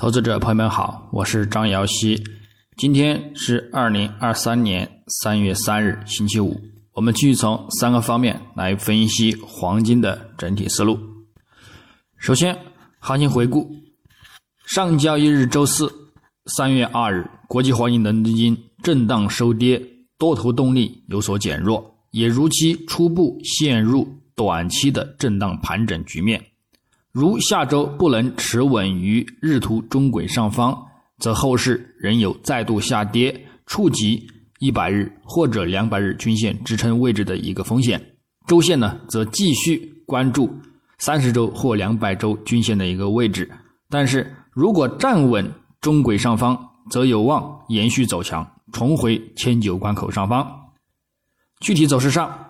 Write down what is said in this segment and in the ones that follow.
投资者朋友们好，我是张瑶希。今天是二零二三年三月三日，星期五。我们继续从三个方面来分析黄金的整体思路。首先，行情回顾：上交易日周四，三月二日，国际黄金伦敦金震荡收跌，多头动力有所减弱，也如期初步陷入短期的震荡盘整局面。如下周不能持稳于日图中轨上方，则后市仍有再度下跌、触及一百日或者两百日均线支撑位置的一个风险。周线呢，则继续关注三十周或两百周均线的一个位置。但是如果站稳中轨上方，则有望延续走强，重回千九关口上方。具体走势上。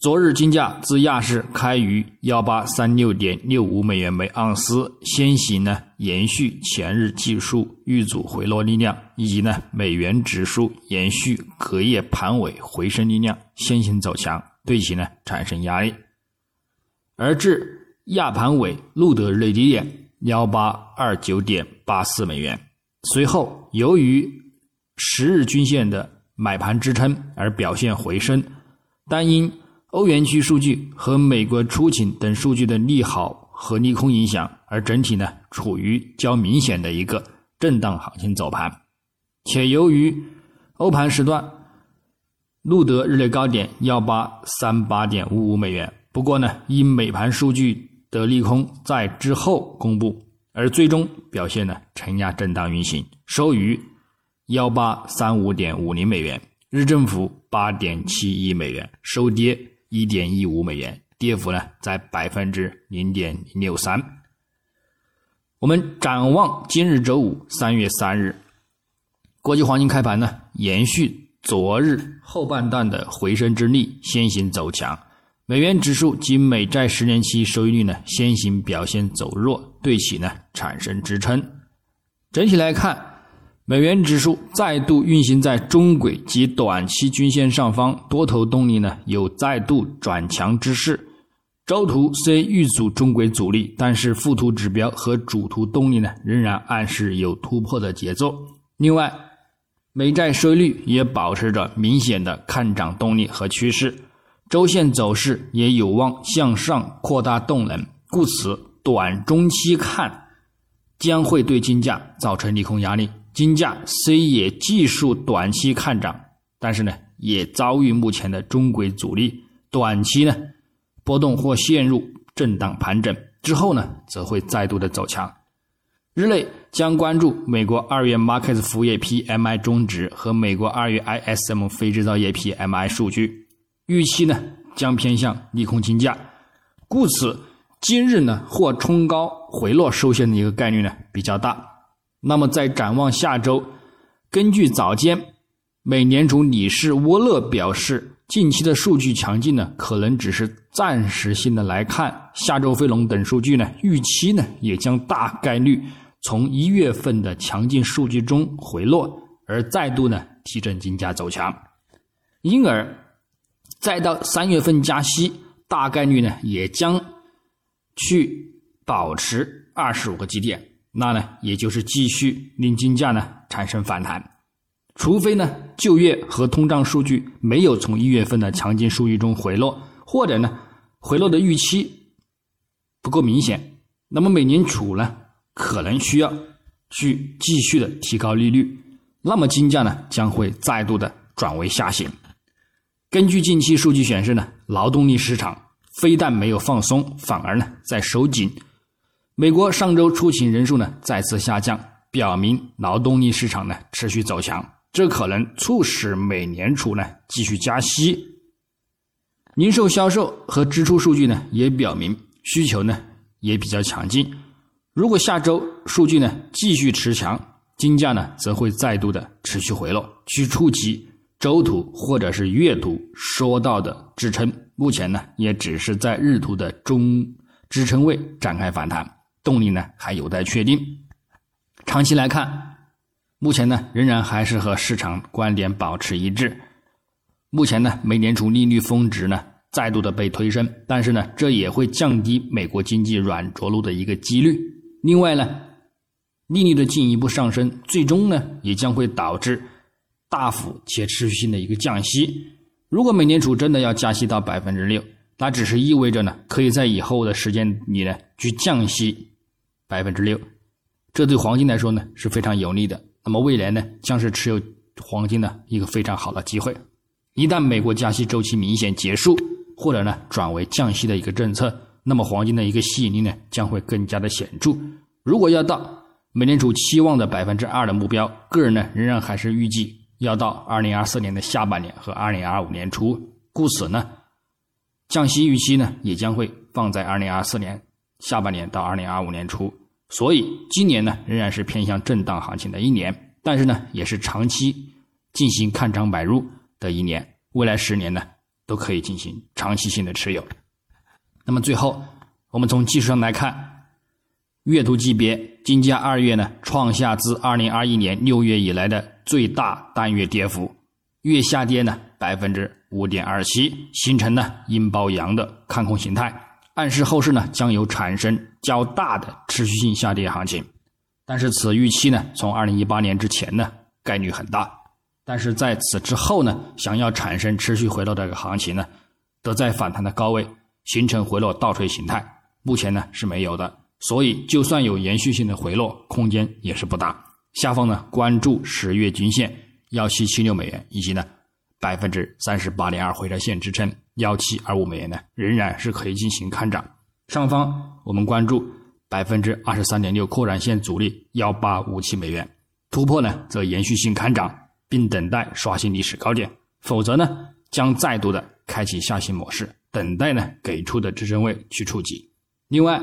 昨日金价自亚市开于幺八三六点六五美元每盎司，先行呢延续前日技术遇阻回落力量，以及呢美元指数延续隔夜盘尾回升力量，先行走强，对其呢产生压力。而至亚盘尾录得日内低点幺八二九点八四美元，随后由于十日均线的买盘支撑而表现回升，但因欧元区数据和美国出勤等数据的利好和利空影响，而整体呢处于较明显的一个震荡行情走盘，且由于欧盘时段录得日内高点幺八三八点五五美元，不过呢因美盘数据的利空在之后公布，而最终表现呢承压震荡运行，收于幺八三五点五零美元，日振幅八点七一美元，收跌。一点一五美元，跌幅呢在百分之零点六三。我们展望今日周五三月三日，国际黄金开盘呢，延续昨日后半段的回升之力，先行走强。美元指数及美债十年期收益率呢，先行表现走弱，对其呢产生支撑。整体来看。美元指数再度运行在中轨及短期均线上方，多头动力呢有再度转强之势。周图虽遇阻中轨阻力，但是附图指标和主图动力呢仍然暗示有突破的节奏。另外，美债收益率也保持着明显的看涨动力和趋势，周线走势也有望向上扩大动能，故此短中期看将会对金价造成利空压力。金价虽也技术短期看涨，但是呢，也遭遇目前的中轨阻力，短期呢波动或陷入震荡盘整，之后呢则会再度的走强。日内将关注美国二月 Markets 服务业 PMI 中值和美国二月 ISM 非制造业 PMI 数据，预期呢将偏向利空金价，故此今日呢或冲高回落收线的一个概率呢比较大。那么，在展望下周，根据早间美联储理事沃勒表示，近期的数据强劲呢，可能只是暂时性的来看。下周非农等数据呢，预期呢也将大概率从一月份的强劲数据中回落，而再度呢提振金价走强。因而，再到三月份加息，大概率呢也将去保持二十五个基点。那呢，也就是继续令金价呢产生反弹，除非呢就业和通胀数据没有从一月份的强劲数据中回落，或者呢回落的预期不够明显，那么美联储呢可能需要去继续的提高利率，那么金价呢将会再度的转为下行。根据近期数据显示呢，劳动力市场非但没有放松，反而呢在收紧。美国上周出勤人数呢再次下降，表明劳动力市场呢持续走强，这可能促使美联储呢继续加息。零售销售和支出数据呢也表明需求呢也比较强劲。如果下周数据呢继续持强，金价呢则会再度的持续回落，去触及周图或者是月图说到的支撑。目前呢也只是在日图的中支撑位展开反弹。动力呢还有待确定。长期来看，目前呢仍然还是和市场观点保持一致。目前呢，美联储利率峰值呢再度的被推升，但是呢，这也会降低美国经济软着陆的一个几率。另外呢，利率的进一步上升，最终呢也将会导致大幅且持续性的一个降息。如果美联储真的要加息到百分之六，那只是意味着呢，可以在以后的时间里呢去降息百分之六，这对黄金来说呢是非常有利的。那么未来呢将是持有黄金的一个非常好的机会。一旦美国加息周期明显结束，或者呢转为降息的一个政策，那么黄金的一个吸引力呢将会更加的显著。如果要到美联储期望的百分之二的目标，个人呢仍然还是预计要到二零二四年的下半年和二零二五年初。故此呢。降息预期呢，也将会放在二零二四年下半年到二零二五年初，所以今年呢仍然是偏向震荡行情的一年，但是呢也是长期进行看涨买入的一年，未来十年呢都可以进行长期性的持有。那么最后，我们从技术上来看，月度级别金价二月呢创下自二零二一年六月以来的最大单月跌幅，月下跌呢百分之。五点二七形成呢阴包阳的看空形态，暗示后市呢将有产生较大的持续性下跌行情。但是此预期呢从二零一八年之前呢概率很大，但是在此之后呢想要产生持续回落的一个行情呢，得在反弹的高位形成回落倒锤形态，目前呢是没有的。所以就算有延续性的回落空间也是不大。下方呢关注十月均线幺七七六美元以及呢。百分之三十八点二回撤线支撑幺七二五美元呢，仍然是可以进行看涨。上方我们关注百分之二十三点六扩展线阻力幺八五七美元突破呢，则延续性看涨，并等待刷新历史高点；否则呢，将再度的开启下行模式，等待呢给出的支撑位去触及。另外，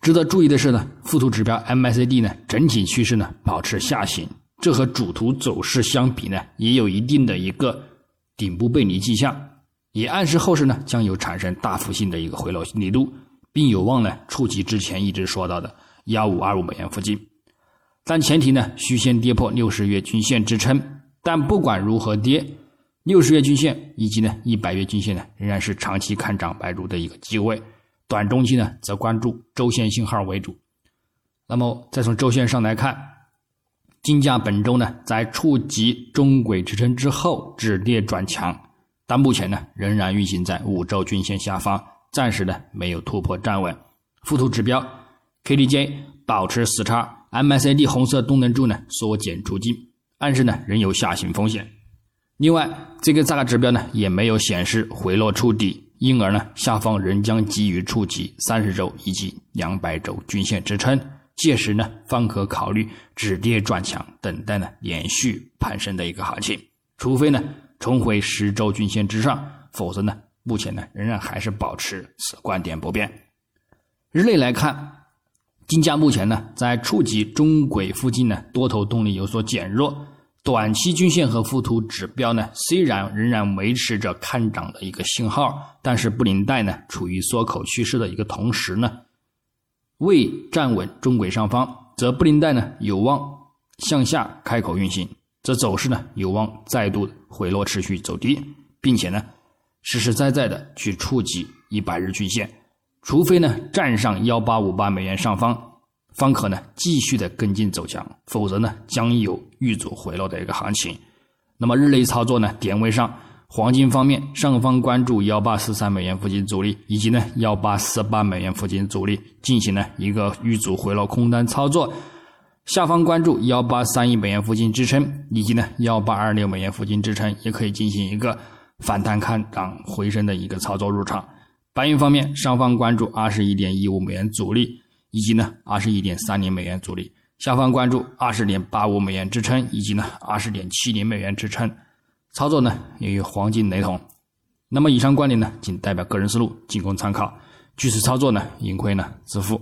值得注意的是呢，附图指标 MACD 呢整体趋势呢保持下行。这和主图走势相比呢，也有一定的一个顶部背离迹象，也暗示后市呢将有产生大幅性的一个回落力度，并有望呢触及之前一直说到的幺五二五美元附近。但前提呢需先跌破六十月均线支撑。但不管如何跌，六十月均线以及呢一百月均线呢仍然是长期看涨买入的一个机会。短中期呢则关注周线信号为主。那么再从周线上来看。金价本周呢，在触及中轨支撑之后止跌转强，但目前呢仍然运行在五周均线下方，暂时呢没有突破站稳。附图指标 KDJ 保持死叉，MACD 红色动能柱呢缩减出金，暗示呢仍有下行风险。另外，这个价格指标呢也没有显示回落触底，因而呢下方仍将急于触及三十周以及两百周均线支撑。届时呢，方可考虑止跌转强，等待呢连续攀升的一个行情。除非呢重回十周均线之上，否则呢，目前呢仍然还是保持此观点不变。日内来看，金价目前呢在触及中轨附近呢，多头动力有所减弱。短期均线和附图指标呢，虽然仍然维持着看涨的一个信号，但是布林带呢处于缩口趋势的一个同时呢。未站稳中轨上方，则布林带呢有望向下开口运行，则走势呢有望再度回落，持续走低，并且呢实实在在的去触及一百日均线，除非呢站上幺八五八美元上方，方可呢继续的跟进走强，否则呢将有遇阻回落的一个行情。那么日内操作呢，点位上。黄金方面，上方关注幺八四三美元附近阻力，以及呢幺八四八美元附近阻力，进行呢一个遇阻回落空单操作；下方关注幺八三一美元附近支撑，以及呢幺八二六美元附近支撑，也可以进行一个反弹看涨回升的一个操作入场。白银方面，上方关注二十一点一五美元阻力，以及呢二十一点三零美元阻力；下方关注二十点八五美元支撑，以及呢二十点七零美元支撑。操作呢也与黄金雷同，那么以上观点呢仅代表个人思路，仅供参考。据此操作呢，盈亏呢自负。